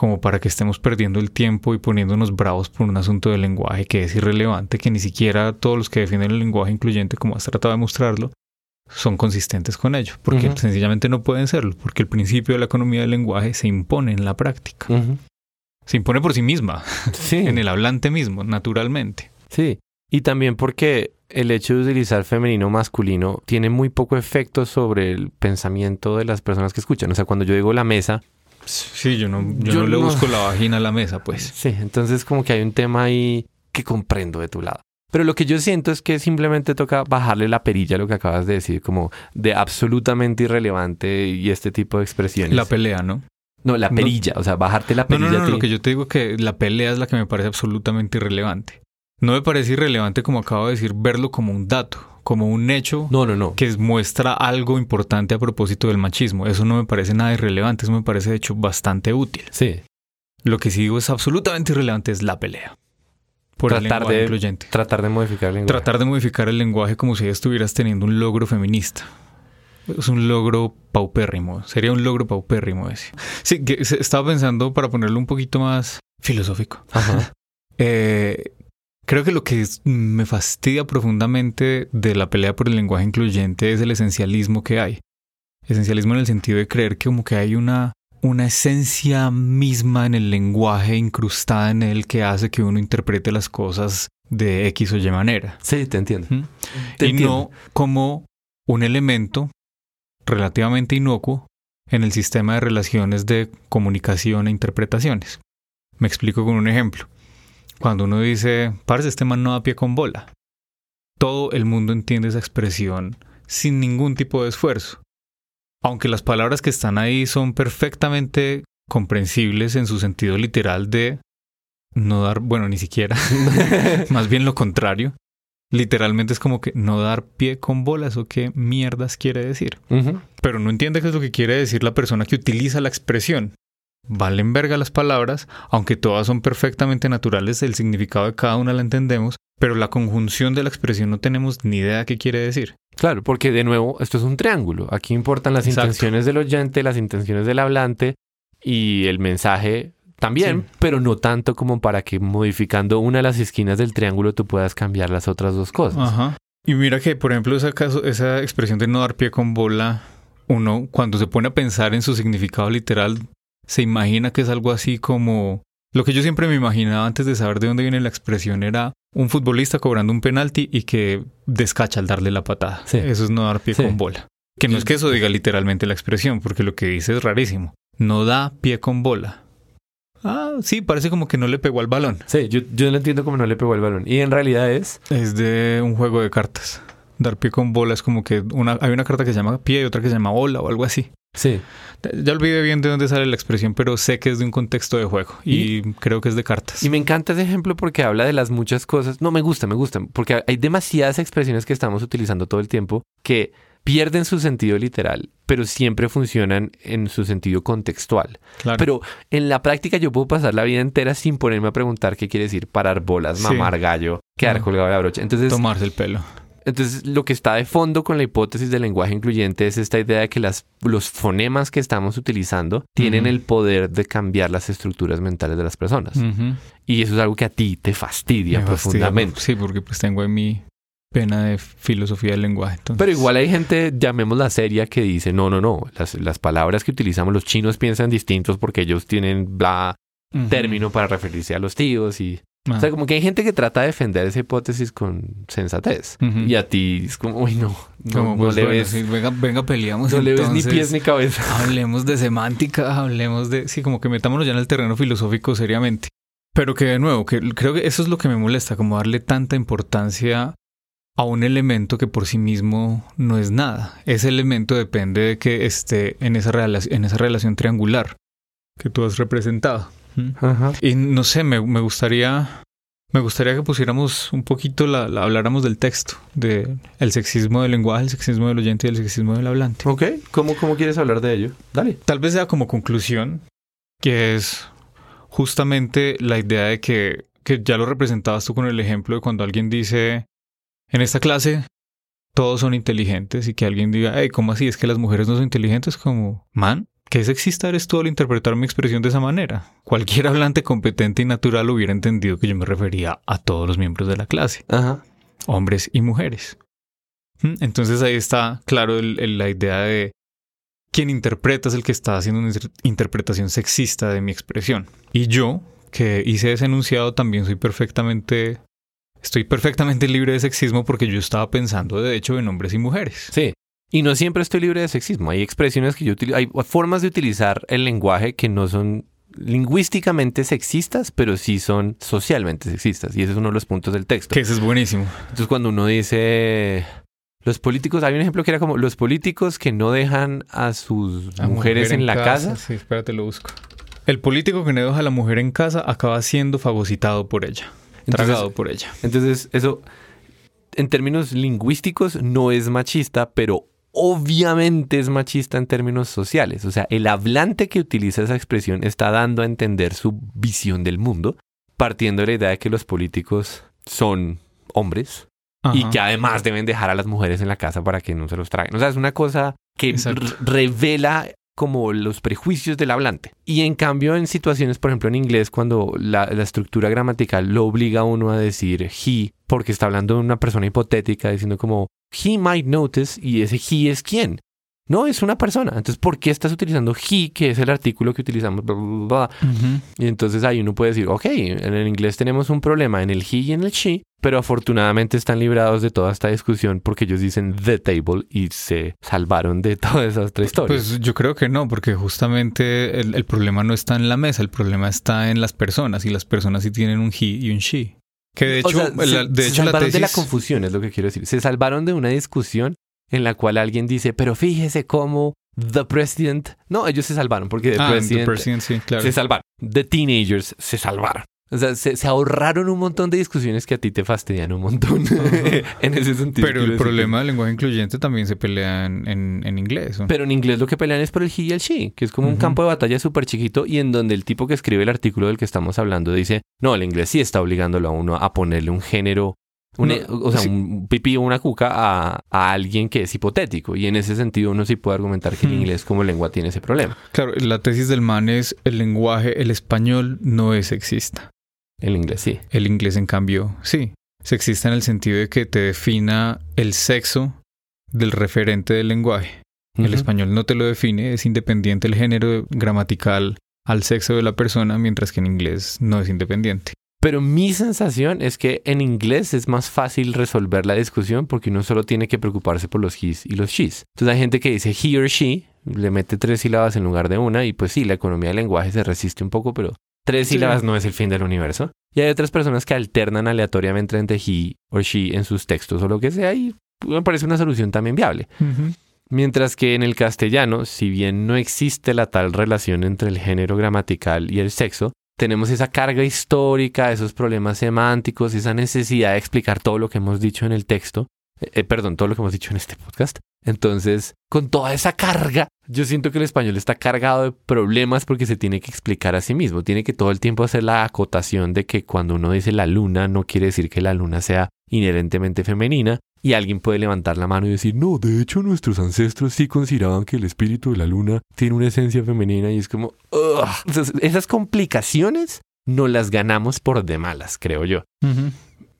como para que estemos perdiendo el tiempo y poniéndonos bravos por un asunto del lenguaje que es irrelevante, que ni siquiera todos los que defienden el lenguaje incluyente, como has tratado de mostrarlo, son consistentes con ello, porque sencillamente no pueden serlo, porque el principio de la economía del lenguaje se impone en la práctica, se impone por sí misma, Sí. en el hablante mismo, naturalmente. Sí. Y también porque el hecho de utilizar femenino o masculino tiene muy poco efecto sobre el pensamiento de las personas que escuchan. O sea, cuando yo digo la mesa, Sí, yo no, yo Yo no le no- busco la vagina a la mesa, pues. sí, entonces como que hay un tema ahí que comprendo de tu lado. Pero lo que yo siento es que simplemente toca bajarle la perilla a lo que acabas de decir, como de absolutamente irrelevante y este tipo de expresiones. La pelea, ¿no? no, la no. perilla, o sea, bajarte la perilla. no, no, lo que yo te digo es que la pelea es la que me parece absolutamente irrelevante. No me parece irrelevante, como acabo de decir, verlo como un dato, como un hecho no, no, no. que muestra algo importante a propósito del machismo. Eso no me parece nada irrelevante, eso me parece de hecho bastante útil. Sí, Lo que sí digo es absolutamente irrelevante es la pelea. Por Tratar de- incluyente. tratar de modificar el lenguaje. Tratar de modificar el lenguaje como si estuvieras teniendo un logro feminista. Es un logro paupérrimo. Sería un logro paupérrimo ese. Sí, que estaba pensando para ponerlo un poquito más filosófico. Ajá. Eh, creo que lo que es- me fastidia profundamente de la pelea por el lenguaje incluyente es el esencialismo que hay. Esencialismo en el sentido de creer que como que hay una, una esencia misma en el lenguaje incrustada en él que hace que uno interprete las cosas de X o Y manera. Sí, te entiendo. ¿Mm? Te y entiendo. no como un elemento relativamente inocuo en el sistema de relaciones de comunicación e interpretaciones. Me explico con un ejemplo. Cuando uno dice, parece este man no da pie con bola. todo el mundo entiende esa expresión sin ningún tipo de esfuerzo. Aunque las palabras que están ahí son perfectamente comprensibles en su sentido literal de no dar, bueno, ni siquiera, más bien lo contrario. Literalmente es como que no dar pie con bolas o qué mierdas quiere decir. Pero no entiende qué es lo que quiere decir la persona que utiliza la expresión. Valen verga las palabras, aunque todas son perfectamente naturales, el significado de cada una la entendemos, pero la conjunción de la expresión no tenemos ni idea qué quiere decir. Claro, porque de nuevo, esto es un triángulo. Aquí importan las intenciones del oyente, las intenciones del hablante y el mensaje también, pero no tanto como para que modificando una de las esquinas del triángulo tú puedas cambiar las otras dos cosas. Ajá. Y mira que, por ejemplo, esa, esa expresión de no dar pie con bola, uno cuando se pone a pensar en su significado literal, se imagina que es algo así como... Lo que yo siempre me imaginaba antes de saber de dónde viene la expresión era un futbolista cobrando un penalti y que descacha al darle la patada. Eso es no dar pie con bola. Que no es que eso diga literalmente la expresión, porque lo que dice es rarísimo. No da pie con bola. Ah, sí, parece como que no le pegó al balón. Sí, yo, yo lo entiendo como no le pegó al balón. Y en realidad es... Es de un juego de cartas. Dar pie con bola es como que una, hay una carta que se llama pie y otra que se llama bola o algo así. Sí. Ya olvidé bien de dónde sale la expresión, pero sé que es de un contexto de juego y, creo que es de cartas. Y me encanta ese ejemplo porque habla de las muchas cosas. No, me gusta, me gusta, porque hay demasiadas expresiones que estamos utilizando todo el tiempo que pierden su sentido literal, pero siempre funcionan en su sentido contextual. Pero en la práctica yo puedo pasar la vida entera sin ponerme a preguntar qué quiere decir parar bolas, mamar gallo, quedar colgado de la brocha. Entonces, tomarse el pelo. Entonces, lo que está de fondo con la hipótesis del lenguaje incluyente es esta idea de que las, los fonemas que estamos utilizando tienen el poder de cambiar las estructuras mentales de las personas. Y eso es algo que a ti te fastidia profundamente. sí, porque pues tengo en mi pena de filosofía del lenguaje. Pero igual hay gente, llamémosla seria, que dice, no, no, no, las, las palabras que utilizamos los chinos piensan distintos porque ellos tienen bla término para referirse a los tíos y... O sea, como que hay gente que trata de defender esa hipótesis con sensatez. Y a ti es como, uy, no, no, pues, le ves... venga, venga, peleamos. No le ves ni pies ni cabeza. Hablemos de semántica, hablemos de... Sí, como que metámonos ya en el terreno filosófico seriamente. Pero que de nuevo, que creo que eso es lo que me molesta, como darle tanta importancia a un elemento que por sí mismo no es nada. Ese elemento depende de que esté en esa, en esa relación triangular que tú has representado. Y no sé, me, gustaría me gustaría que pusiéramos un poquito, la, habláramos del texto, de el sexismo del lenguaje, el sexismo del oyente y el sexismo del hablante. Ok, ¿cómo, cómo quieres hablar de ello? Dale. Tal vez sea como conclusión, que es justamente la idea de que, que ya lo representabas tú con el ejemplo de cuando alguien dice, en esta clase todos son inteligentes y que alguien diga, hey, ¿cómo así? ¿Es que las mujeres no son inteligentes? Como, man, ¿qué sexista eres tú al interpretar mi expresión de esa manera? Cualquier hablante competente y natural hubiera entendido que yo me refería a todos los miembros de la clase, Ajá. hombres y mujeres. Entonces ahí está claro la idea de quien interpreta es el que está haciendo una interpretación sexista de mi expresión. Y yo, que hice ese enunciado, también soy perfectamente Estoy perfectamente libre de sexismo porque yo estaba pensando de hecho en hombres y mujeres. Sí. Y no siempre estoy libre de sexismo. Hay expresiones que yo utilizo, hay formas de utilizar el lenguaje que no son lingüísticamente sexistas, pero sí son socialmente sexistas. Y ese es uno de los puntos del texto. Que eso es buenísimo. Entonces cuando uno dice... Los políticos, hay un ejemplo que era como los políticos que no dejan a sus mujeres en, la casa. Sí, espérate, lo busco. El político que no deja a la mujer en casa acaba siendo fagocitado por ella tragado por ella. Entonces, eso, en términos lingüísticos, no es machista, pero obviamente es machista en términos sociales. O sea, el hablante que utiliza esa expresión está dando a entender su visión del mundo, partiendo de la idea de que los políticos son hombres y que además deben dejar a las mujeres en la casa para que no se los traigan. O sea, es una cosa que revela como los prejuicios del hablante. Y en cambio, en situaciones, por ejemplo, en inglés, cuando la, estructura gramatical lo obliga a uno a decir he, porque está hablando de una persona hipotética, diciendo como he might notice, y ese he es quién. No, es una persona. Entonces, ¿por qué estás utilizando he, que es el artículo que utilizamos? Y entonces ahí uno puede decir, ok, en el inglés tenemos un problema en el he y en el she, pero afortunadamente están librados de toda esta discusión porque ellos dicen the table y se salvaron de todas esas tres historias. Pues yo creo que no, porque justamente el, el problema no está en la mesa, el problema está en las personas y las personas sí tienen un he y un she. Que de O hecho, sea, la- se, de se hecho la salvaron de la confusión, es lo que quiero decir. Se salvaron de una discusión en la cual alguien dice, pero fíjese cómo The President... No, ellos se salvaron porque The ah, en President... The President, sí, claro. Se salvaron. The Teenagers se salvaron. O sea, se, se ahorraron un montón de discusiones que a ti te fastidian un montón. en ese sentido. Pero el problema del lenguaje incluyente también se pelea en, en- inglés. Pero en inglés lo que pelean es por el he y el she, que es como un campo de batalla súper chiquito y en donde el tipo que escribe el artículo del que estamos hablando dice, no, el inglés sí está obligándolo a uno a ponerle un género, un- No, o sea, sí. un pipí o una cuca a, a alguien que es hipotético. Y en ese sentido uno sí puede argumentar que el Hmm. inglés como lengua tiene ese problema. Claro, la tesis del man es el lenguaje, el español no es sexista. El inglés sí. El inglés, en cambio, sí. Sexista en el sentido de que te defina el sexo del referente del lenguaje. El español no te lo define, es independiente el género gramatical al sexo de la persona, mientras que en inglés no es independiente. Pero mi sensación es que en inglés es más fácil resolver la discusión porque uno solo tiene que preocuparse por los he's y los she's. Entonces hay gente que dice he or she, le mete tres sílabas en lugar de una y pues sí, la economía del lenguaje se resiste un poco, pero tres Sí. sílabas no es el fin del universo. Y hay otras personas que alternan aleatoriamente entre he o she en sus textos o lo que sea y me parece una solución también viable. Mientras que en el castellano, si bien no existe la tal relación entre el género gramatical y el sexo, tenemos esa carga histórica, esos problemas semánticos, esa necesidad de explicar todo lo que hemos dicho en el texto, eh, eh, perdón, todo lo que hemos dicho en este podcast. Entonces, con toda esa carga, yo siento que el español está cargado de problemas porque se tiene que explicar a sí mismo, tiene que todo el tiempo hacer la acotación de que cuando uno dice la luna, no quiere decir que la luna sea inherentemente femenina, y alguien puede levantar la mano y decir, no, de hecho nuestros ancestros sí consideraban que el espíritu de la luna tiene una esencia femenina y es como, esas complicaciones no las ganamos por de malas, creo yo.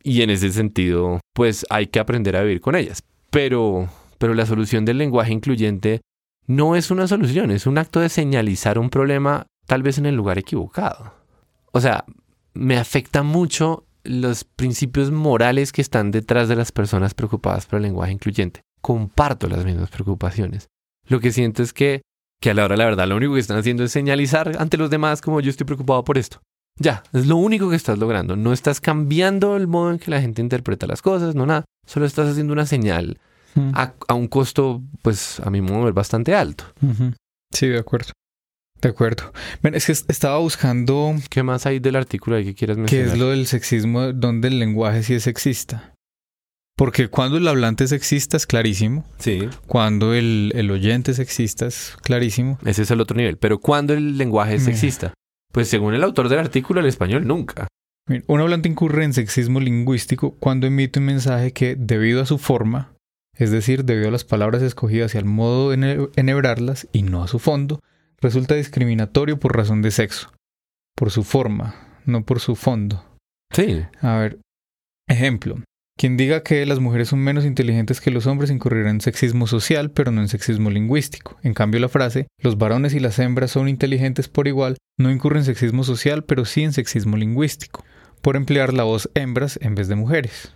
Y en ese sentido, pues hay que aprender a vivir con ellas. Pero, pero la solución del lenguaje incluyente no es una solución, es un acto de señalizar un problema tal vez en el lugar equivocado. O sea, me afecta mucho los principios morales que están detrás de las personas preocupadas por el lenguaje incluyente. Comparto las mismas preocupaciones. Lo que siento es que, que a la hora la verdad lo único que están haciendo es señalizar ante los demás como yo estoy preocupado por esto. Ya, es lo único que estás logrando. No estás cambiando el modo en que la gente interpreta las cosas, no nada. Solo estás haciendo una señal a, a un costo, pues a mi modo de ver, bastante alto. Sí, de acuerdo. De acuerdo. Ven, es que est- estaba buscando ¿Qué más hay del artículo ahí que quieras qué mencionar? es lo del sexismo, donde el lenguaje sí es sexista. Porque cuando el hablante es sexista es clarísimo. Sí. Cuando el, el oyente es sexista es clarísimo. Ese es el otro nivel. Pero ¿cuándo el lenguaje es sexista? Pues según el autor del artículo, el español nunca. Un hablante incurre en sexismo lingüístico cuando emite un mensaje que, debido a su forma, es decir, debido a las palabras escogidas y al modo de enhebrarlas y no a su fondo, resulta discriminatorio por razón de sexo, por su forma, no por su fondo. Sí. A ver, ejemplo. Quien diga que las mujeres son menos inteligentes que los hombres incurrirá en sexismo social, pero no en sexismo lingüístico. En cambio, la frase, los varones y las hembras son inteligentes por igual, no incurre en sexismo social, pero sí en sexismo lingüístico, por emplear la voz hembras en vez de mujeres.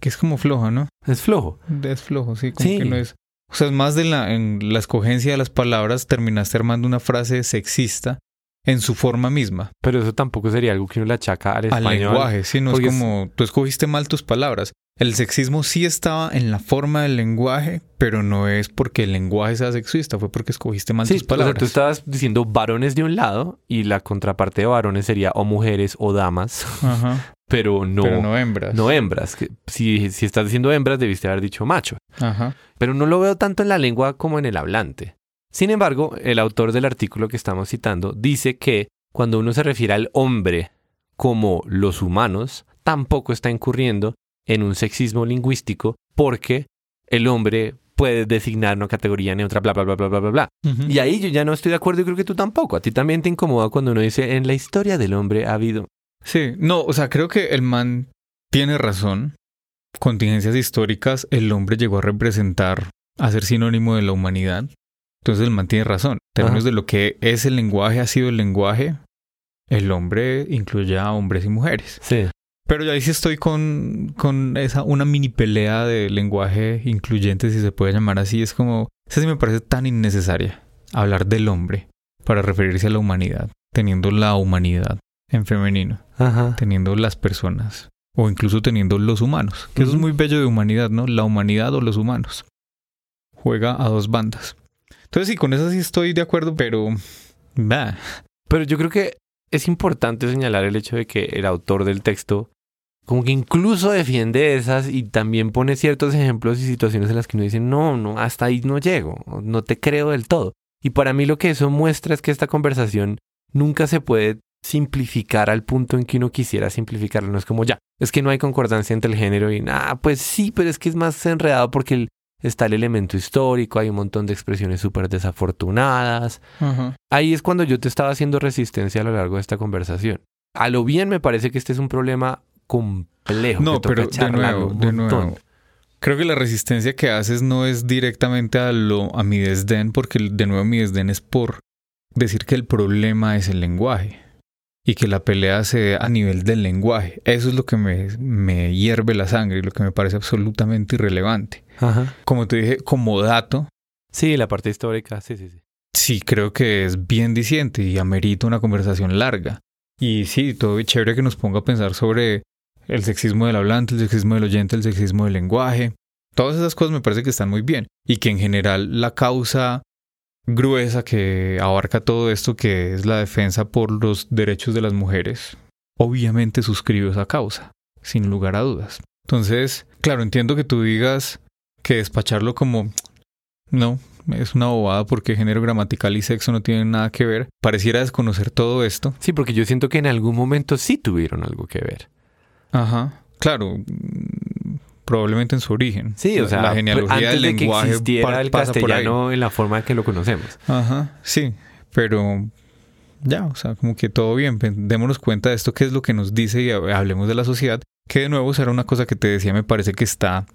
Que es como flojo, ¿no? Es flojo. Es flojo, sí, como Sí. que no es... O sea, es más de la, en la escogencia de las palabras, terminaste armando una frase sexista en su forma misma. Pero eso tampoco sería algo que uno le achaca al al español. lenguaje, sí, no es como tú escogiste mal tus palabras. El sexismo sí estaba en la forma del lenguaje, pero no es porque el lenguaje sea sexista, fue porque escogiste mal Sí, tus o sea, palabras. tú estabas diciendo varones de un lado y la contraparte de varones sería o mujeres o damas, Ajá, pero no, pero no, no hembras. hembras. Que si, si estás diciendo hembras, debiste haber dicho macho. Ajá. Pero no lo veo tanto en la lengua como en el hablante. Sin embargo, el autor del artículo que estamos citando dice que cuando uno se refiere al hombre como los humanos, tampoco está incurriendo en un sexismo lingüístico porque el hombre puede designar una categoría neutra, bla, bla, bla, bla, bla, bla, bla. Y ahí yo ya no estoy de acuerdo y creo que tú tampoco. A ti también te incomoda cuando uno dice, en la historia del hombre ha habido... Sí, no, o sea, creo que el man tiene razón. Contingencias históricas, el hombre llegó a representar, a ser sinónimo de la humanidad. Entonces el man tiene razón. En términos Ajá. de lo que es el lenguaje, ha sido el lenguaje, el hombre incluye a hombres y mujeres. Sí. Pero yo ahí sí estoy con, con esa, una mini pelea de lenguaje incluyente, si se puede llamar así. Es como, esa sí me parece tan innecesaria. Hablar del hombre para referirse a la humanidad, teniendo la humanidad en femenino, Ajá. teniendo las personas o incluso teniendo los humanos, que eso es muy bello de humanidad, ¿no? La humanidad o los humanos. Juega a dos bandas. Entonces sí, con eso sí estoy de acuerdo, pero... Bah. Pero yo creo que es importante señalar el hecho de que el autor del texto como que incluso defiende esas y también pone ciertos ejemplos y situaciones en las que uno dice, no, no, hasta ahí no llego, no te creo del todo. Y para mí lo que eso muestra es que esta conversación nunca se puede simplificar al punto en que uno quisiera simplificarlo. No es como ya, es que no hay concordancia entre el género y nada, pues sí, pero es que es más enredado porque está el elemento histórico, hay un montón de expresiones súper desafortunadas. Ahí es cuando yo te estaba haciendo resistencia a lo largo de esta conversación. A lo bien me parece que este es un problema complejo. No, pero de nuevo, de nuevo. Creo que la resistencia que haces no es directamente a, lo, a mi desdén, porque de nuevo mi desdén es por decir que el problema es el lenguaje y que la pelea se dé a nivel del lenguaje. Eso es lo que me, me hierve la sangre y lo que me parece absolutamente irrelevante. Como te dije, como dato. Sí, la parte histórica, sí, sí, sí. Sí, creo que es bien diciente y amerita una conversación larga. Y sí, todo es chévere que nos ponga a pensar sobre el sexismo del hablante, el sexismo del oyente, el sexismo del lenguaje. Todas esas cosas me parece que están muy bien y que en general la causa gruesa que abarca todo esto, que es la defensa por los derechos de las mujeres, obviamente suscribo esa causa, sin lugar a dudas. Entonces, claro, entiendo que tú digas que despacharlo como no, es una bobada porque género gramatical y sexo no tienen nada que ver. Pareciera desconocer todo esto. Sí, porque yo siento que en algún momento sí tuvieron algo que ver. Ajá, claro, probablemente en su origen. Sí, o sea, la genealogía del lenguaje que existiera el castellano en la forma en que lo conocemos. Ajá, sí, pero ya, o sea, como que todo bien, démonos cuenta de esto, qué es lo que nos dice y hablemos de la sociedad, que de nuevo será una cosa que te decía, me parece que está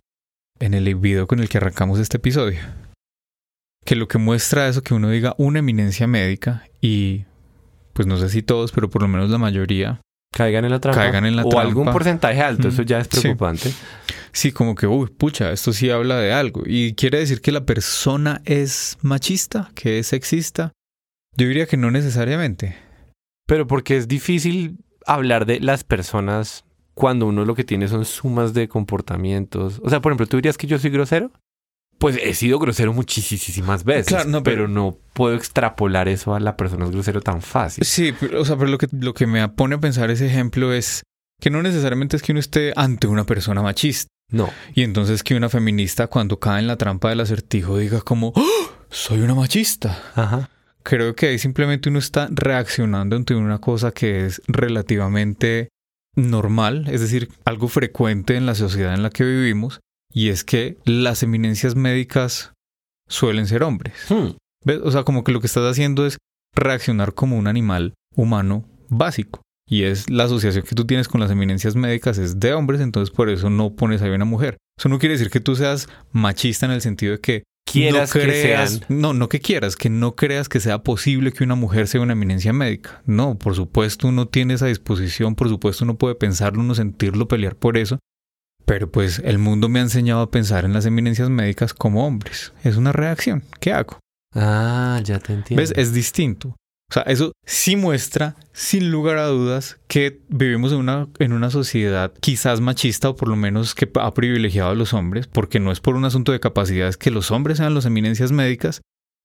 en el video con el que arrancamos este episodio. Que lo que muestra eso, que uno diga una eminencia médica y, pues no sé si todos, pero por lo menos la mayoría, Caigan en la trampa. Caigan en la o algún porcentaje alto, eso ya es preocupante. Sí. como que, uy, pucha, esto sí habla de algo. Y quiere decir que la persona es machista, que es sexista. Yo diría que no necesariamente. Pero porque es difícil hablar de las personas cuando uno lo que tiene son sumas de comportamientos. O sea, por ejemplo, ¿tú dirías que yo soy grosero? Pues he sido grosero muchísimas veces. Claro, no, pero, no puedo extrapolar eso a la persona es grosero tan fácil. Sí, o sea, pero lo que, lo que me pone a pensar ese ejemplo es que no necesariamente es que uno esté ante una persona machista. No. Y entonces que una feminista cuando cae en la trampa del acertijo diga como, ¡Oh! soy una machista. Ajá. Creo que ahí simplemente uno está reaccionando ante una cosa que es relativamente normal, es decir, algo frecuente en la sociedad en la que vivimos, y es que las eminencias médicas suelen ser hombres. Hmm. O sea, como que lo que estás haciendo es reaccionar como un animal humano básico. Y es la asociación que tú tienes con las eminencias médicas es de hombres, entonces por eso no pones ahí una mujer. Eso no quiere decir que tú seas machista en el sentido de que quieras no creas, que no, no que quieras, que no creas que sea posible que una mujer sea una eminencia médica. No, por supuesto uno tiene esa disposición, por supuesto uno puede pensarlo, uno sentirlo, pelear por eso, pero pues el mundo me ha enseñado a pensar en las eminencias médicas como hombres. Es una reacción. ¿Qué hago? Ah, ya te entiendo. ¿Ves? Es distinto. O sea, eso sí muestra, sin lugar a dudas, que vivimos en una, en una sociedad quizás machista o por lo menos que ha privilegiado a los hombres, porque no es por un asunto de capacidades que los hombres sean las eminencias médicas.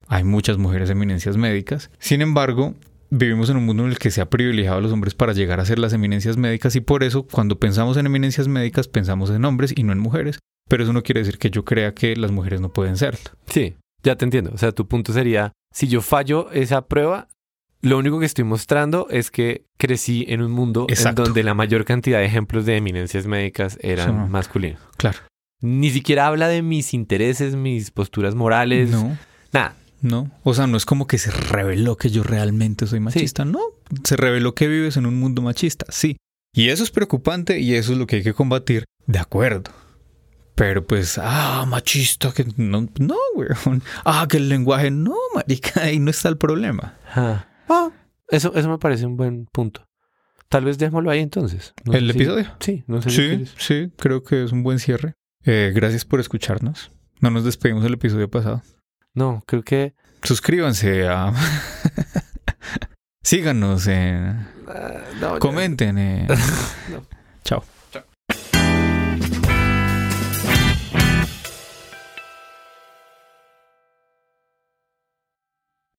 Hay muchas mujeres eminencias médicas. Sin embargo, vivimos en un mundo en el que se ha privilegiado a los hombres para llegar a ser las eminencias médicas y por eso cuando pensamos en eminencias médicas pensamos en hombres y no en mujeres. Pero eso no quiere decir que yo crea que las mujeres no pueden serlo. Sí, ya te entiendo. O sea, tu punto sería, si yo fallo esa prueba, lo único que estoy mostrando es que crecí en un mundo en donde la mayor cantidad de ejemplos de eminencias médicas eran masculinos. Claro. Ni siquiera habla de mis intereses, mis posturas morales. No. Nada. No, o sea, no es como que se reveló que yo realmente soy machista, no, se reveló que vives en un mundo machista, sí. Y eso es preocupante y eso es lo que hay que combatir, de acuerdo. Pero pues, ah, machista, que no, no, weón. Ah, que el lenguaje, no, marica, ahí no está el problema. Ah, eso, eso me parece un buen punto. Tal vez démoslo ahí entonces. ¿El episodio? Sí, no sé sí, sí, creo que es un buen cierre. Eh, gracias por escucharnos. No nos despedimos del episodio pasado. No, creo que... Suscríbanse a... Síganos en... Ah, Comenten. Chao.